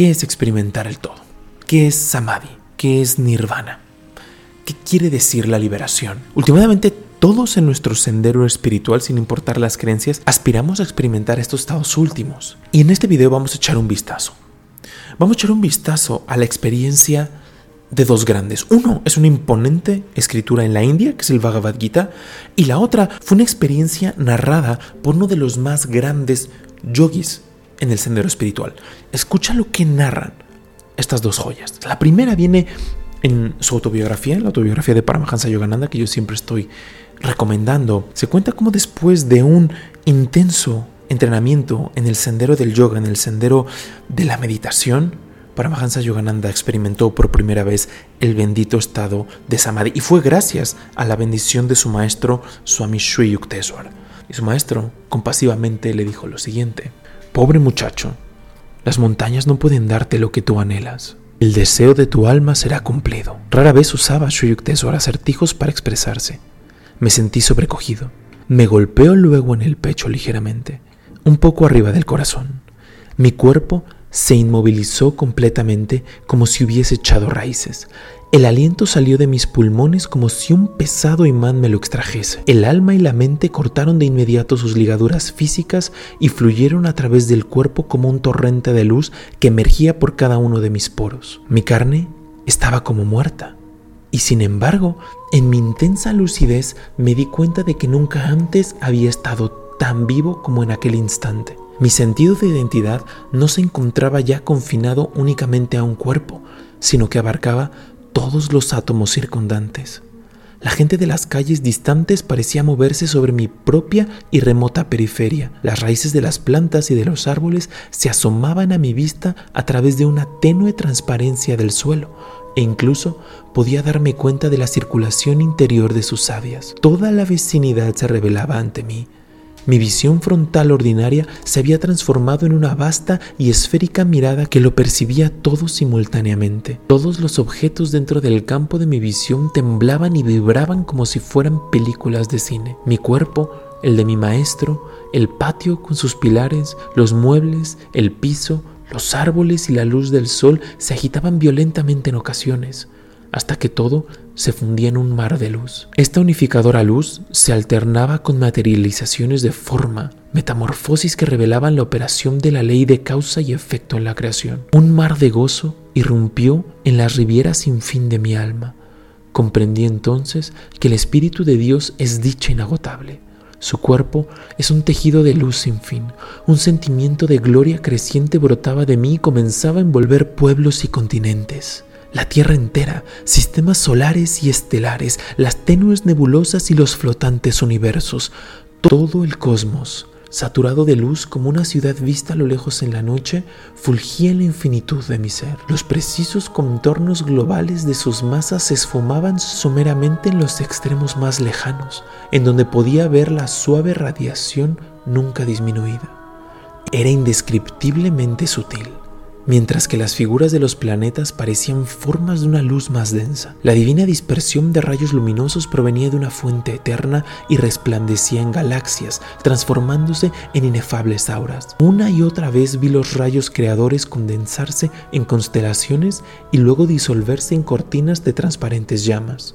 ¿Qué es experimentar el todo? ¿Qué es samadhi? ¿Qué es nirvana? ¿Qué quiere decir la liberación? Últimamente todos en nuestro sendero espiritual, sin importar las creencias, aspiramos a experimentar estos estados últimos. Y en este video vamos a echar un vistazo. Vamos a echar un vistazo a la experiencia de dos grandes. Uno es una imponente escritura en la India, que es el Bhagavad Gita, y la otra fue una experiencia narrada por uno de los más grandes yogis en el sendero espiritual. Escucha lo que narran estas dos joyas. La primera viene en su autobiografía, en la autobiografía de Paramahansa Yogananda, que yo siempre estoy recomendando. Se cuenta cómo después de un intenso entrenamiento en el sendero del yoga, en el sendero de la meditación, Paramahansa Yogananda experimentó por primera vez el bendito estado de Samadhi y fue gracias a la bendición de su maestro Swami Sri Yukteswar. Y su maestro compasivamente le dijo lo siguiente: Pobre muchacho, las montañas no pueden darte lo que tú anhelas. El deseo de tu alma será cumplido. Rara vez usaba Sri Yukteswar acertijos para expresarse. Me sentí sobrecogido. Me golpeó luego en el pecho ligeramente, un poco arriba del corazón. Mi cuerpo se inmovilizó completamente como si hubiese echado raíces. El aliento salió de mis pulmones como si un pesado imán me lo extrajese. El alma y la mente cortaron de inmediato sus ligaduras físicas y fluyeron a través del cuerpo como un torrente de luz que emergía por cada uno de mis poros. Mi carne estaba como muerta. Y sin embargo, en mi intensa lucidez me di cuenta de que nunca antes había estado tan vivo como en aquel instante. Mi sentido de identidad no se encontraba ya confinado únicamente a un cuerpo, sino que abarcaba todos los átomos circundantes. La gente de las calles distantes parecía moverse sobre mi propia y remota periferia. Las raíces de las plantas y de los árboles se asomaban a mi vista a través de una tenue transparencia del suelo, e incluso podía darme cuenta de la circulación interior de sus sabias. Toda la vecinidad se revelaba ante mí, mi visión frontal ordinaria se había transformado en una vasta y esférica mirada que lo percibía todo simultáneamente. Todos los objetos dentro del campo de mi visión temblaban y vibraban como si fueran películas de cine. Mi cuerpo, el de mi maestro, el patio con sus pilares, los muebles, el piso, los árboles y la luz del sol se agitaban violentamente en ocasiones hasta que todo se fundía en un mar de luz. Esta unificadora luz se alternaba con materializaciones de forma, metamorfosis que revelaban la operación de la ley de causa y efecto en la creación. Un mar de gozo irrumpió en las rivieras sin fin de mi alma. Comprendí entonces que el Espíritu de Dios es dicha inagotable. Su cuerpo es un tejido de luz sin fin. Un sentimiento de gloria creciente brotaba de mí y comenzaba a envolver pueblos y continentes la Tierra entera, sistemas solares y estelares, las tenues nebulosas y los flotantes universos, todo el cosmos, saturado de luz como una ciudad vista a lo lejos en la noche, fulgía en la infinitud de mi ser. Los precisos contornos globales de sus masas se esfumaban someramente en los extremos más lejanos, en donde podía ver la suave radiación nunca disminuida. Era indescriptiblemente sutil mientras que las figuras de los planetas parecían formas de una luz más densa. La divina dispersión de rayos luminosos provenía de una fuente eterna y resplandecía en galaxias, transformándose en inefables auras. Una y otra vez vi los rayos creadores condensarse en constelaciones y luego disolverse en cortinas de transparentes llamas.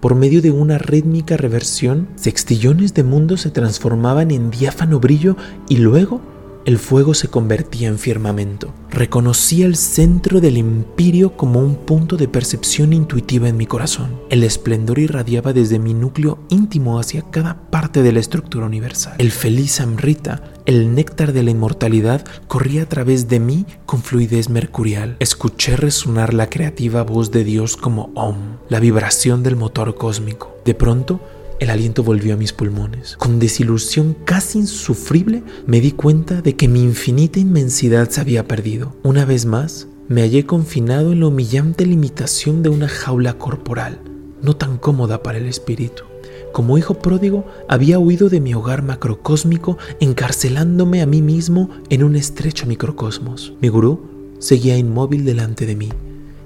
Por medio de una rítmica reversión, sextillones de mundos se transformaban en diáfano brillo y luego el fuego se convertía en firmamento. Reconocía el centro del imperio como un punto de percepción intuitiva en mi corazón. El esplendor irradiaba desde mi núcleo íntimo hacia cada parte de la estructura universal. El feliz Amrita, el néctar de la inmortalidad, corría a través de mí con fluidez mercurial. Escuché resonar la creativa voz de Dios como Om, la vibración del motor cósmico. De pronto, el aliento volvió a mis pulmones. Con desilusión casi insufrible me di cuenta de que mi infinita inmensidad se había perdido. Una vez más, me hallé confinado en la humillante limitación de una jaula corporal, no tan cómoda para el espíritu. Como hijo pródigo, había huido de mi hogar macrocósmico, encarcelándome a mí mismo en un estrecho microcosmos. Mi gurú seguía inmóvil delante de mí,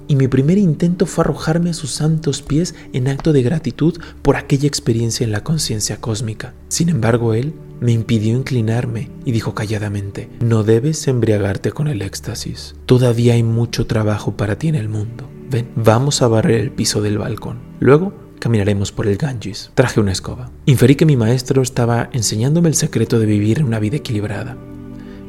y mi primer intento fue arrojarme a sus santos pies en acto de gratitud por aquella experiencia en la conciencia cósmica. Sin embargo, él me impidió inclinarme y dijo calladamente, no debes embriagarte con el éxtasis. Todavía hay mucho trabajo para ti en el mundo. Ven, vamos a barrer el piso del balcón. Luego caminaremos por el Ganges. Traje una escoba. Inferí que mi maestro estaba enseñándome el secreto de vivir una vida equilibrada.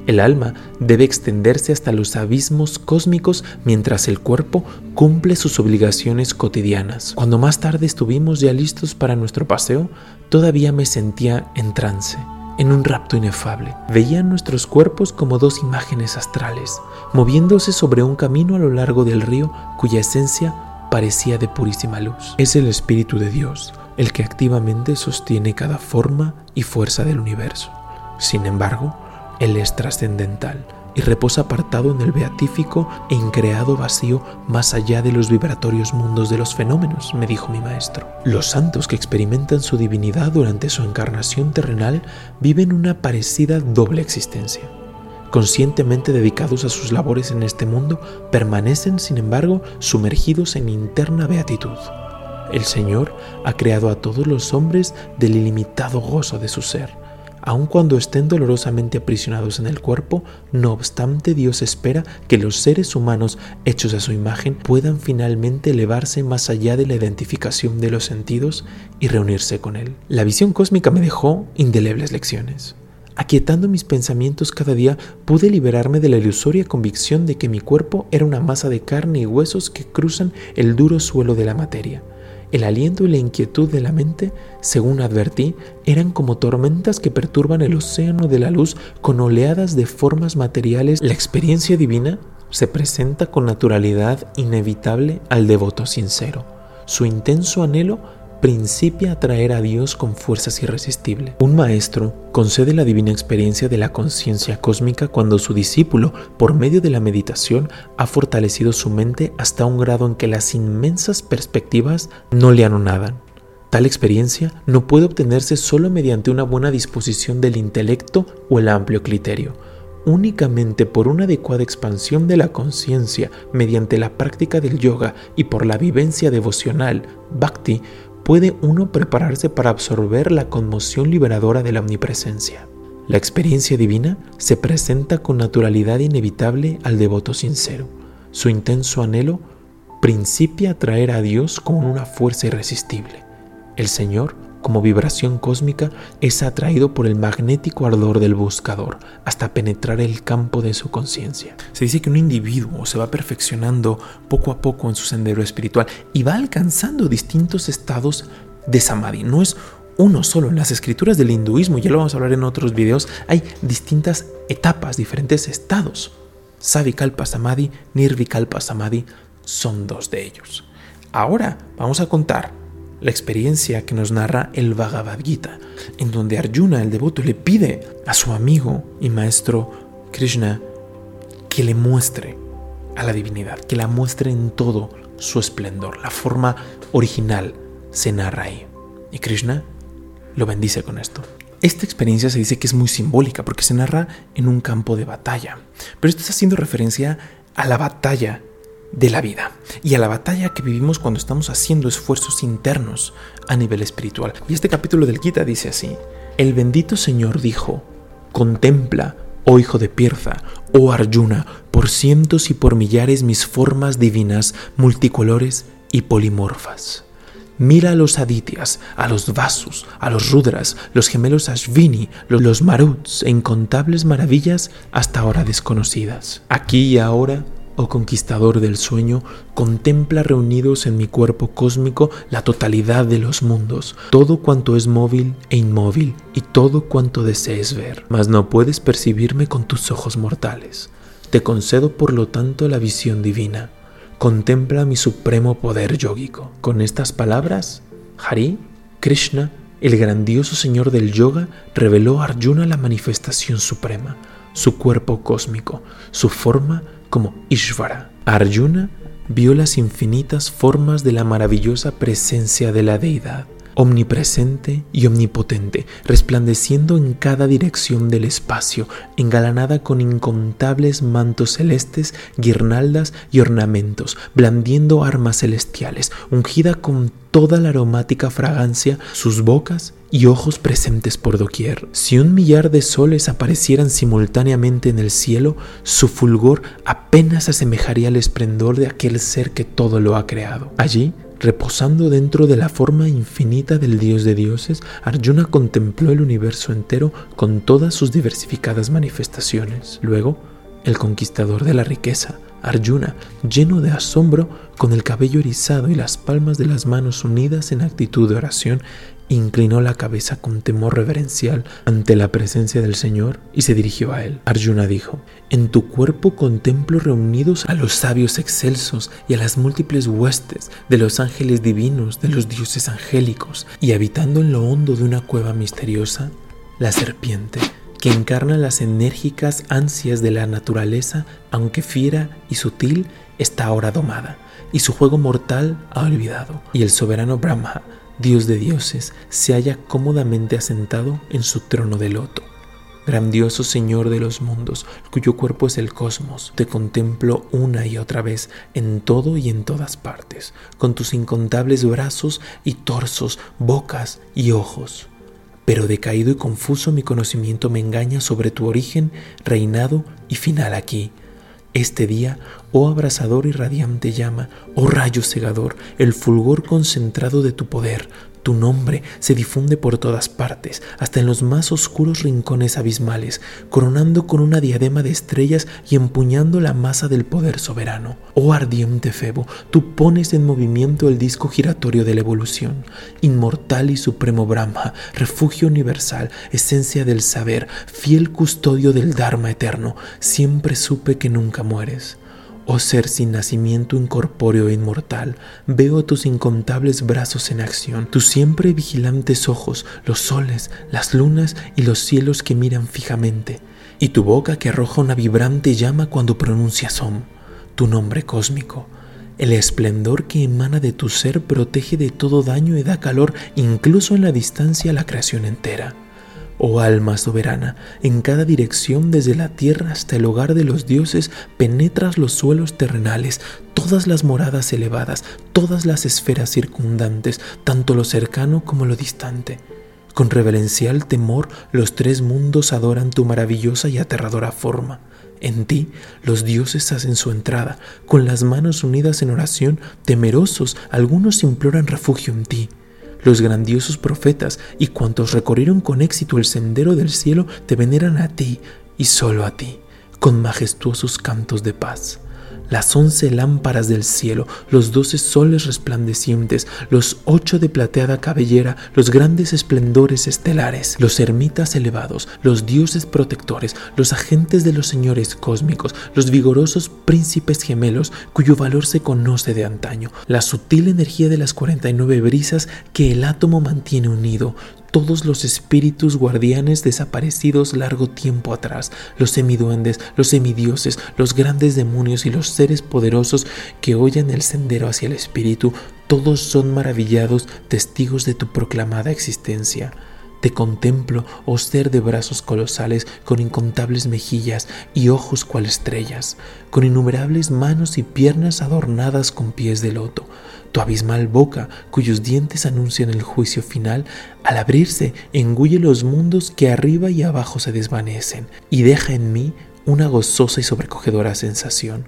El alma debe extenderse hasta los abismos cósmicos mientras el cuerpo cumple sus obligaciones cotidianas. Cuando más tarde estuvimos ya listos para nuestro paseo, todavía me sentía en trance, en un rapto inefable. Veía nuestros cuerpos como dos imágenes astrales, moviéndose sobre un camino a lo largo del río cuya esencia parecía de purísima luz. Es el Espíritu de Dios el que activamente sostiene cada forma y fuerza del universo. Sin embargo, él es trascendental y reposa apartado en el beatífico e increado vacío más allá de los vibratorios mundos de los fenómenos, me dijo mi maestro. Los santos que experimentan su divinidad durante su encarnación terrenal viven una parecida doble existencia. Conscientemente dedicados a sus labores en este mundo, permanecen, sin embargo, sumergidos en interna beatitud. El Señor ha creado a todos los hombres del ilimitado gozo de su ser aun cuando estén dolorosamente aprisionados en el cuerpo, no obstante Dios espera que los seres humanos hechos a su imagen puedan finalmente elevarse más allá de la identificación de los sentidos y reunirse con Él. La visión cósmica me dejó indelebles lecciones. Aquietando mis pensamientos cada día, pude liberarme de la ilusoria convicción de que mi cuerpo era una masa de carne y huesos que cruzan el duro suelo de la materia el aliento y la inquietud de la mente, según advertí, eran como tormentas que perturban el océano de la luz con oleadas de formas materiales. La experiencia divina se presenta con naturalidad inevitable al devoto sincero. Su intenso anhelo principia a traer a Dios con fuerzas irresistibles. Un maestro concede la divina experiencia de la conciencia cósmica cuando su discípulo, por medio de la meditación, ha fortalecido su mente hasta un grado en que las inmensas perspectivas no le anonadan. Tal experiencia no puede obtenerse solo mediante una buena disposición del intelecto o el amplio criterio. Únicamente por una adecuada expansión de la conciencia mediante la práctica del yoga y por la vivencia devocional, bhakti, puede uno prepararse para absorber la conmoción liberadora de la omnipresencia. La experiencia divina se presenta con naturalidad inevitable al devoto sincero. Su intenso anhelo principia a traer a Dios con una fuerza irresistible. El Señor como vibración cósmica, es atraído por el magnético ardor del buscador hasta penetrar el campo de su conciencia. Se dice que un individuo se va perfeccionando poco a poco en su sendero espiritual y va alcanzando distintos estados de samadhi. No es uno solo. En las escrituras del hinduismo, ya lo vamos a hablar en otros videos, hay distintas etapas, diferentes estados. Savikalpa Samadhi, Nirvikalpa Samadhi son dos de ellos. Ahora vamos a contar la experiencia que nos narra el Bhagavad Gita, en donde Arjuna, el devoto, le pide a su amigo y maestro Krishna que le muestre a la divinidad, que la muestre en todo su esplendor. La forma original se narra ahí. Y Krishna lo bendice con esto. Esta experiencia se dice que es muy simbólica porque se narra en un campo de batalla. Pero esto está haciendo referencia a la batalla de la vida y a la batalla que vivimos cuando estamos haciendo esfuerzos internos a nivel espiritual. Y este capítulo del Gita dice así, el bendito Señor dijo, contempla, oh hijo de Pirza, oh Arjuna, por cientos y por millares mis formas divinas, multicolores y polimorfas. Mira a los Adityas, a los Vasus, a los Rudras, los gemelos Ashvini, los Maruts e incontables maravillas hasta ahora desconocidas. Aquí y ahora oh conquistador del sueño, contempla reunidos en mi cuerpo cósmico la totalidad de los mundos, todo cuanto es móvil e inmóvil, y todo cuanto desees ver, mas no puedes percibirme con tus ojos mortales. Te concedo por lo tanto la visión divina. Contempla mi supremo poder yógico. Con estas palabras, Hari, Krishna, el grandioso señor del yoga, reveló a Arjuna la manifestación suprema, su cuerpo cósmico, su forma como Ishvara. Arjuna vio las infinitas formas de la maravillosa presencia de la deidad. omnipresente y omnipotente, resplandeciendo en cada dirección del espacio, engalanada con incontables mantos celestes, guirnaldas y ornamentos, blandiendo armas celestiales, ungida con toda la aromática fragancia, sus bocas y ojos presentes por doquier. Si un millar de soles aparecieran simultáneamente en el cielo, su fulgor apenas asemejaría al esplendor de aquel ser que todo lo ha creado. Allí, reposando dentro de la forma infinita del Dios de dioses, Arjuna contempló el universo entero con todas sus diversificadas manifestaciones. Luego, el conquistador de la riqueza, Arjuna, lleno de asombro, con el cabello erizado y las palmas de las manos unidas en actitud de oración, inclinó la cabeza con temor reverencial ante la presencia del Señor y se dirigió a él. Arjuna dijo, En tu cuerpo contemplo reunidos a los sabios excelsos y a las múltiples huestes de los ángeles divinos, de los dioses angélicos, y habitando en lo hondo de una cueva misteriosa, la serpiente que encarna las enérgicas ansias de la naturaleza, aunque fiera y sutil, está ahora domada, y su juego mortal ha olvidado, y el soberano Brahma, Dios de dioses, se halla cómodamente asentado en su trono de loto. Grandioso Señor de los mundos, cuyo cuerpo es el cosmos, te contemplo una y otra vez en todo y en todas partes, con tus incontables brazos y torsos, bocas y ojos pero decaído y confuso mi conocimiento me engaña sobre tu origen, reinado y final aquí. Este día, oh abrasador y radiante llama, oh rayo cegador, el fulgor concentrado de tu poder, tu nombre se difunde por todas partes, hasta en los más oscuros rincones abismales, coronando con una diadema de estrellas y empuñando la masa del poder soberano. Oh ardiente Febo, tú pones en movimiento el disco giratorio de la evolución. Inmortal y supremo Brahma, refugio universal, esencia del saber, fiel custodio del Dharma eterno, siempre supe que nunca mueres. Oh ser sin nacimiento incorpóreo e inmortal, veo tus incontables brazos en acción, tus siempre vigilantes ojos, los soles, las lunas y los cielos que miran fijamente, y tu boca que arroja una vibrante llama cuando pronuncias Om, tu nombre cósmico. El esplendor que emana de tu ser protege de todo daño y da calor incluso en la distancia a la creación entera. Oh alma soberana, en cada dirección desde la tierra hasta el hogar de los dioses penetras los suelos terrenales, todas las moradas elevadas, todas las esferas circundantes, tanto lo cercano como lo distante. Con reverencial temor los tres mundos adoran tu maravillosa y aterradora forma. En ti los dioses hacen su entrada, con las manos unidas en oración, temerosos, algunos imploran refugio en ti. Los grandiosos profetas y cuantos recorrieron con éxito el sendero del cielo te veneran a ti y solo a ti, con majestuosos cantos de paz las once lámparas del cielo, los doce soles resplandecientes, los ocho de plateada cabellera, los grandes esplendores estelares, los ermitas elevados, los dioses protectores, los agentes de los señores cósmicos, los vigorosos príncipes gemelos cuyo valor se conoce de antaño, la sutil energía de las 49 brisas que el átomo mantiene unido, todos los espíritus guardianes desaparecidos largo tiempo atrás, los semiduendes, los semidioses, los grandes demonios y los seres poderosos que oyen el sendero hacia el espíritu, todos son maravillados testigos de tu proclamada existencia. Te contemplo, oh ser de brazos colosales, con incontables mejillas y ojos cual estrellas, con innumerables manos y piernas adornadas con pies de loto tu abismal boca, cuyos dientes anuncian el juicio final, al abrirse engulle los mundos que arriba y abajo se desvanecen y deja en mí una gozosa y sobrecogedora sensación.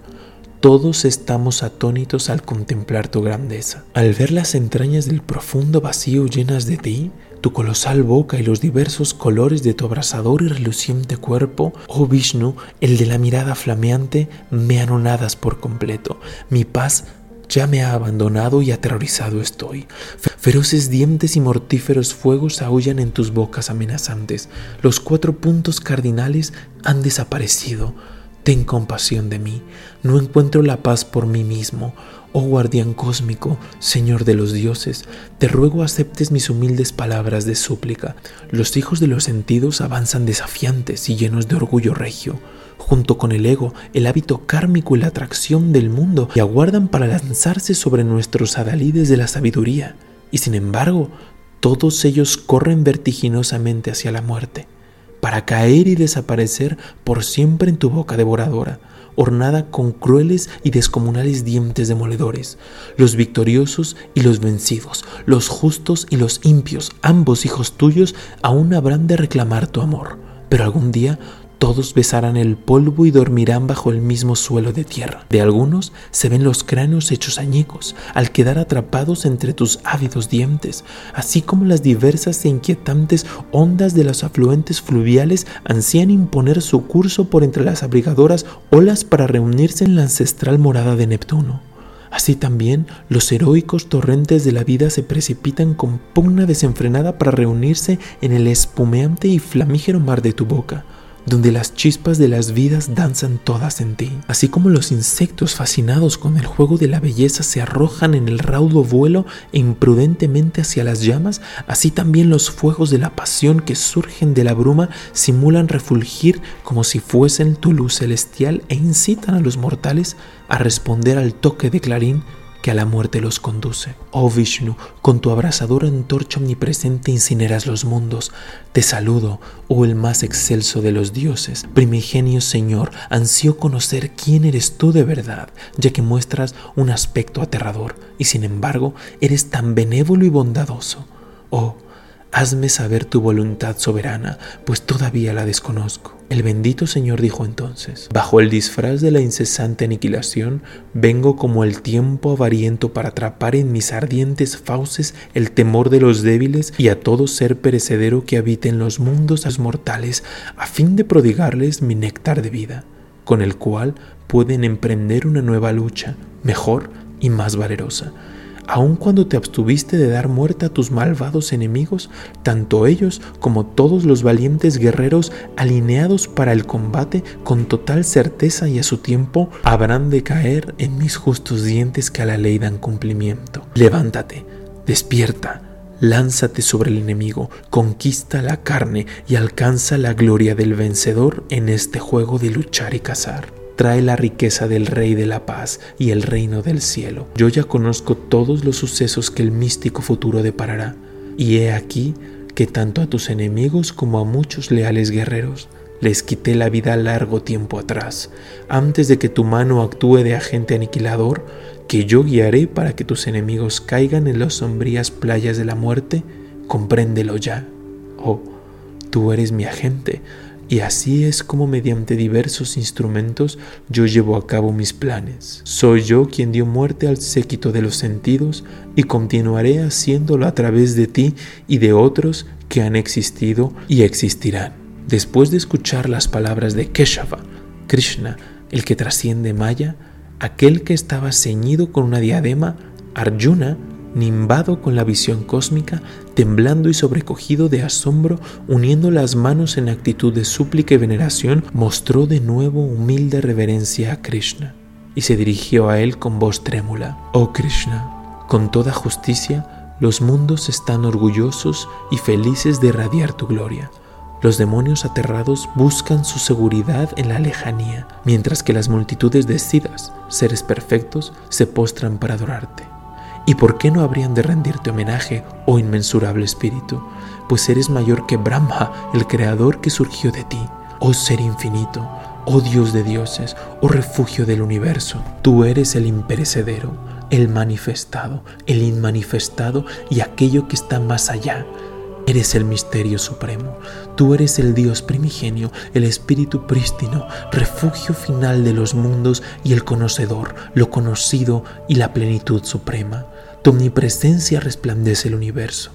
Todos estamos atónitos al contemplar tu grandeza. Al ver las entrañas del profundo vacío llenas de ti, tu colosal boca y los diversos colores de tu abrasador y reluciente cuerpo, oh Vishnu, el de la mirada flameante, me anonadas por completo. Mi paz ya me ha abandonado y aterrorizado estoy. Feroces dientes y mortíferos fuegos aullan en tus bocas amenazantes. Los cuatro puntos cardinales han desaparecido. Ten compasión de mí. No encuentro la paz por mí mismo. Oh guardián cósmico, Señor de los dioses, te ruego aceptes mis humildes palabras de súplica. Los hijos de los sentidos avanzan desafiantes y llenos de orgullo regio junto con el ego, el hábito kármico y la atracción del mundo, y aguardan para lanzarse sobre nuestros adalides de la sabiduría. Y sin embargo, todos ellos corren vertiginosamente hacia la muerte, para caer y desaparecer por siempre en tu boca devoradora, ornada con crueles y descomunales dientes demoledores, los victoriosos y los vencidos, los justos y los impios, ambos hijos tuyos, aún habrán de reclamar tu amor, pero algún día todos besarán el polvo y dormirán bajo el mismo suelo de tierra. De algunos se ven los cráneos hechos añicos, al quedar atrapados entre tus ávidos dientes, así como las diversas e inquietantes ondas de los afluentes fluviales ansían imponer su curso por entre las abrigadoras olas para reunirse en la ancestral morada de Neptuno. Así también los heroicos torrentes de la vida se precipitan con pugna desenfrenada para reunirse en el espumeante y flamígero mar de tu boca donde las chispas de las vidas danzan todas en ti, así como los insectos fascinados con el juego de la belleza se arrojan en el raudo vuelo e imprudentemente hacia las llamas, así también los fuegos de la pasión que surgen de la bruma simulan refulgir como si fuesen tu luz celestial e incitan a los mortales a responder al toque de clarín que a la muerte los conduce. Oh Vishnu, con tu abrasadora antorcha omnipresente incineras los mundos. Te saludo, oh el más excelso de los dioses. Primigenio Señor, ansío conocer quién eres tú de verdad, ya que muestras un aspecto aterrador y sin embargo eres tan benévolo y bondadoso. Oh, hazme saber tu voluntad soberana, pues todavía la desconozco. El bendito Señor dijo entonces, bajo el disfraz de la incesante aniquilación, vengo como el tiempo avariento para atrapar en mis ardientes fauces el temor de los débiles y a todo ser perecedero que habite en los mundos mortales, a fin de prodigarles mi néctar de vida, con el cual pueden emprender una nueva lucha, mejor y más valerosa aun cuando te abstuviste de dar muerte a tus malvados enemigos, tanto ellos como todos los valientes guerreros alineados para el combate con total certeza y a su tiempo habrán de caer en mis justos dientes que a la ley dan cumplimiento. Levántate, despierta, lánzate sobre el enemigo, conquista la carne y alcanza la gloria del vencedor en este juego de luchar y cazar trae la riqueza del Rey de la Paz y el reino del cielo. Yo ya conozco todos los sucesos que el místico futuro deparará, y he aquí que tanto a tus enemigos como a muchos leales guerreros les quité la vida largo tiempo atrás, antes de que tu mano actúe de agente aniquilador, que yo guiaré para que tus enemigos caigan en las sombrías playas de la muerte, compréndelo ya. Oh, tú eres mi agente, y así es como mediante diversos instrumentos yo llevo a cabo mis planes. Soy yo quien dio muerte al séquito de los sentidos y continuaré haciéndolo a través de ti y de otros que han existido y existirán. Después de escuchar las palabras de Keshava, Krishna, el que trasciende Maya, aquel que estaba ceñido con una diadema, Arjuna, nimbado con la visión cósmica, temblando y sobrecogido de asombro, uniendo las manos en actitud de súplica y veneración, mostró de nuevo humilde reverencia a Krishna y se dirigió a él con voz trémula. Oh Krishna, con toda justicia, los mundos están orgullosos y felices de irradiar tu gloria. Los demonios aterrados buscan su seguridad en la lejanía, mientras que las multitudes de siddhas, seres perfectos, se postran para adorarte. ¿Y por qué no habrían de rendirte homenaje, oh inmensurable espíritu? Pues eres mayor que Brahma, el creador que surgió de ti, oh ser infinito, oh Dios de dioses, oh refugio del universo. Tú eres el imperecedero, el manifestado, el inmanifestado y aquello que está más allá, Eres el misterio supremo. Tú eres el Dios primigenio, el Espíritu prístino, refugio final de los mundos y el conocedor, lo conocido y la plenitud suprema. Tu omnipresencia resplandece el universo.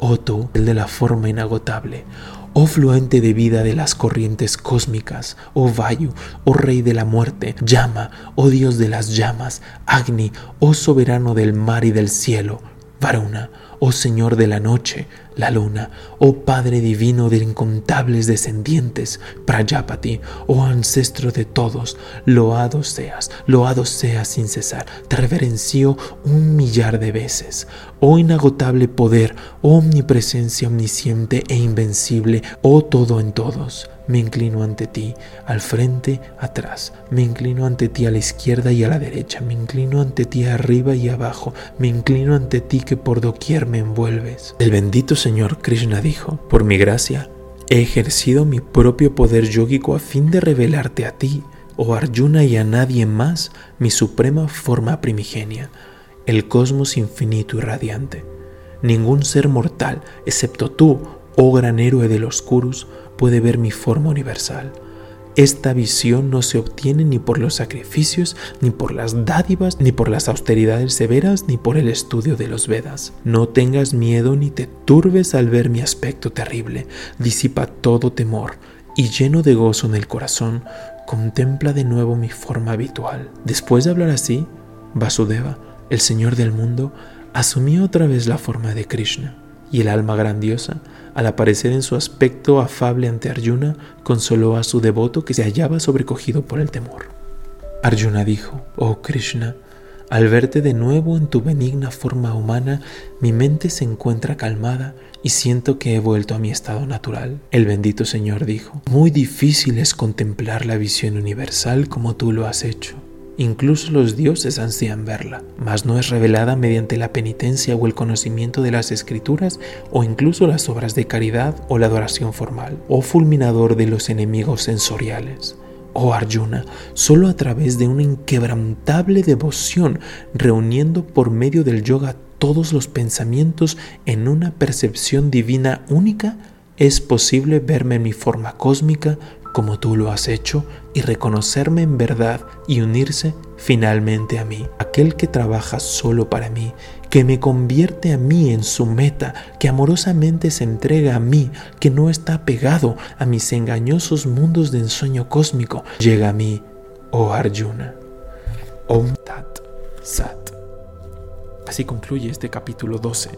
Oh tú, el de la forma inagotable. Oh fluente de vida de las corrientes cósmicas, oh Vayu, oh Rey de la muerte, llama, oh Dios de las llamas, Agni, oh soberano del mar y del cielo, Varuna, oh Señor de la noche, la luna, oh Padre divino de incontables descendientes, Prajapati, oh ancestro de todos, loado seas, loado seas sin cesar, te reverencio un millar de veces, oh inagotable poder, oh omnipresencia omnisciente e invencible, oh todo en todos, me inclino ante ti, al frente, atrás, me inclino ante ti a la izquierda y a la derecha, me inclino ante ti arriba y abajo, me inclino ante ti que por doquier me envuelves. El bendito Señor Krishna dijo, por mi gracia, he ejercido mi propio poder yógico a fin de revelarte a ti, oh Arjuna y a nadie más, mi suprema forma primigenia, el cosmos infinito y radiante. Ningún ser mortal, excepto tú, oh gran héroe de los Kurus, puede ver mi forma universal. Esta visión no se obtiene ni por los sacrificios, ni por las dádivas, ni por las austeridades severas, ni por el estudio de los Vedas. No tengas miedo ni te turbes al ver mi aspecto terrible. Disipa todo temor y lleno de gozo en el corazón, contempla de nuevo mi forma habitual. Después de hablar así, Vasudeva, el Señor del mundo, asumió otra vez la forma de Krishna, y el alma grandiosa, al aparecer en su aspecto afable ante Arjuna, consoló a su devoto que se hallaba sobrecogido por el temor. Arjuna dijo, Oh Krishna, al verte de nuevo en tu benigna forma humana, mi mente se encuentra calmada y siento que he vuelto a mi estado natural. El bendito Señor dijo, Muy difícil es contemplar la visión universal como tú lo has hecho. Incluso los dioses ansían verla, mas no es revelada mediante la penitencia o el conocimiento de las escrituras o incluso las obras de caridad o la adoración formal, o fulminador de los enemigos sensoriales. Oh Arjuna, solo a través de una inquebrantable devoción, reuniendo por medio del yoga todos los pensamientos en una percepción divina única, es posible verme en mi forma cósmica como tú lo has hecho y reconocerme en verdad y unirse finalmente a mí, aquel que trabaja solo para mí, que me convierte a mí en su meta, que amorosamente se entrega a mí, que no está pegado a mis engañosos mundos de ensueño cósmico, llega a mí, oh Arjuna. Om Tat Sat. Así concluye este capítulo 12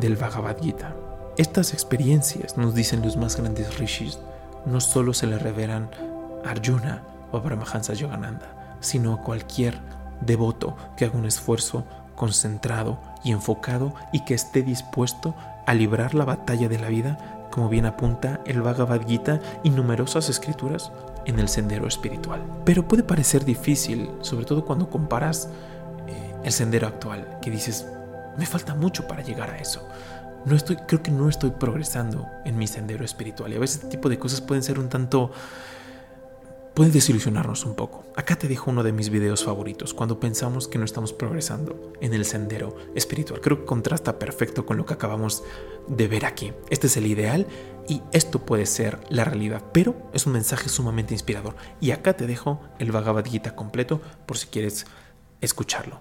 del Bhagavad Gita. Estas experiencias, nos dicen los más grandes rishis, no solo se le revelan Arjuna o Paramahansa Yogananda, sino a cualquier devoto que haga un esfuerzo concentrado y enfocado y que esté dispuesto a librar la batalla de la vida, como bien apunta el Bhagavad Gita y numerosas escrituras en el sendero espiritual. Pero puede parecer difícil, sobre todo cuando comparas eh, el sendero actual, que dices, me falta mucho para llegar a eso no estoy, creo que no estoy progresando en mi sendero espiritual. Y a veces este tipo de cosas pueden ser un tanto, pueden desilusionarnos un poco. Acá te dejo uno de mis videos favoritos, cuando pensamos que no estamos progresando en el sendero espiritual. Creo que contrasta perfecto con lo que acabamos de ver aquí. Este es el ideal y esto puede ser la realidad, pero es un mensaje sumamente inspirador. Y acá te dejo el Bhagavad Gita completo por si quieres escucharlo.